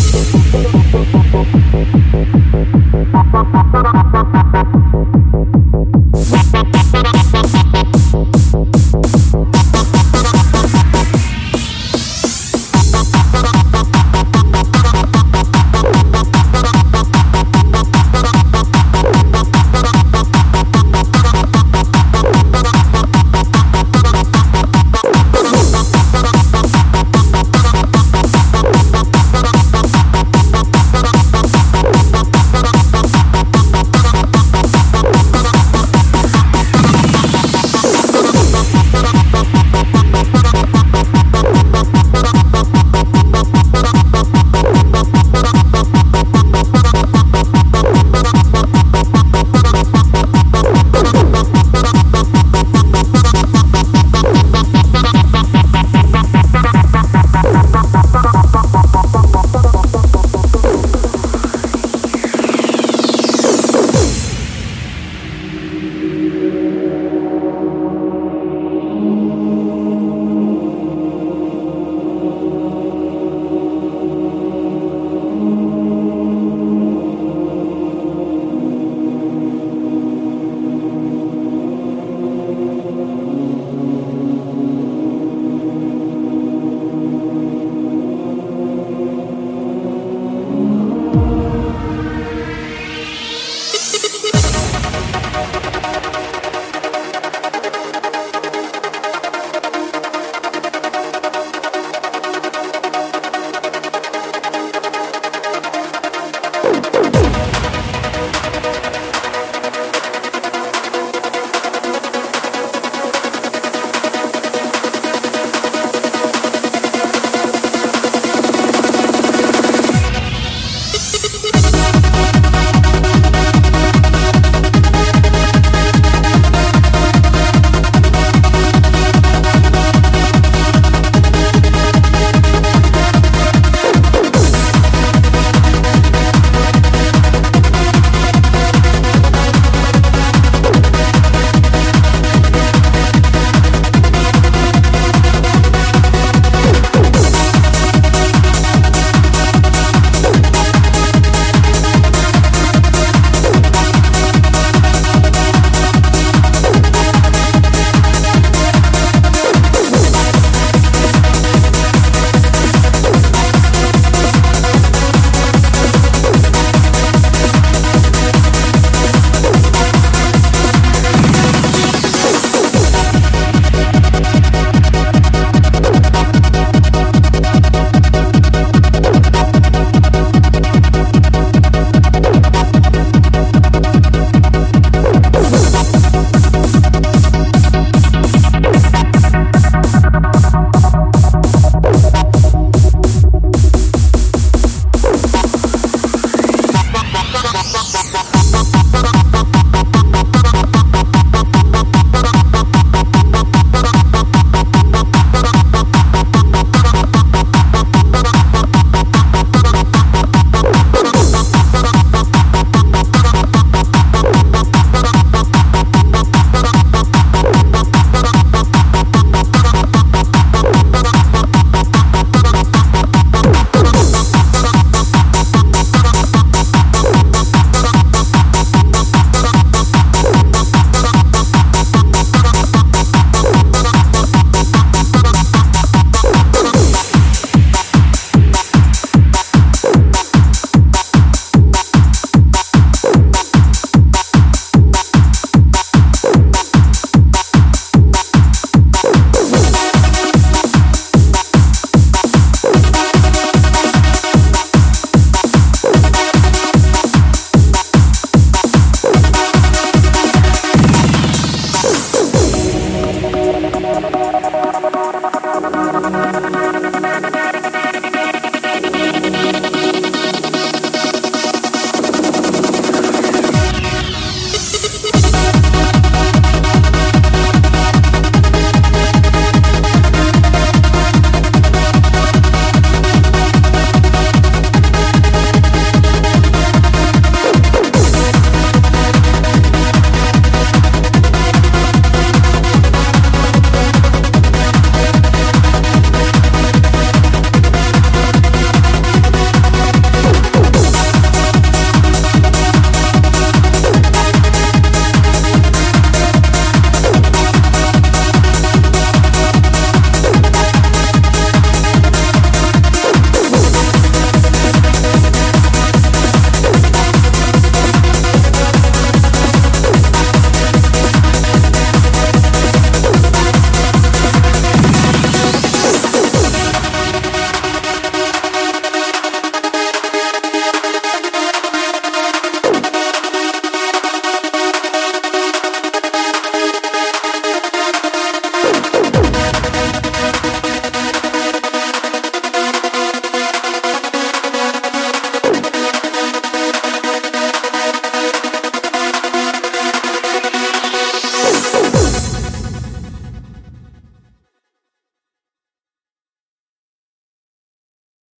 です。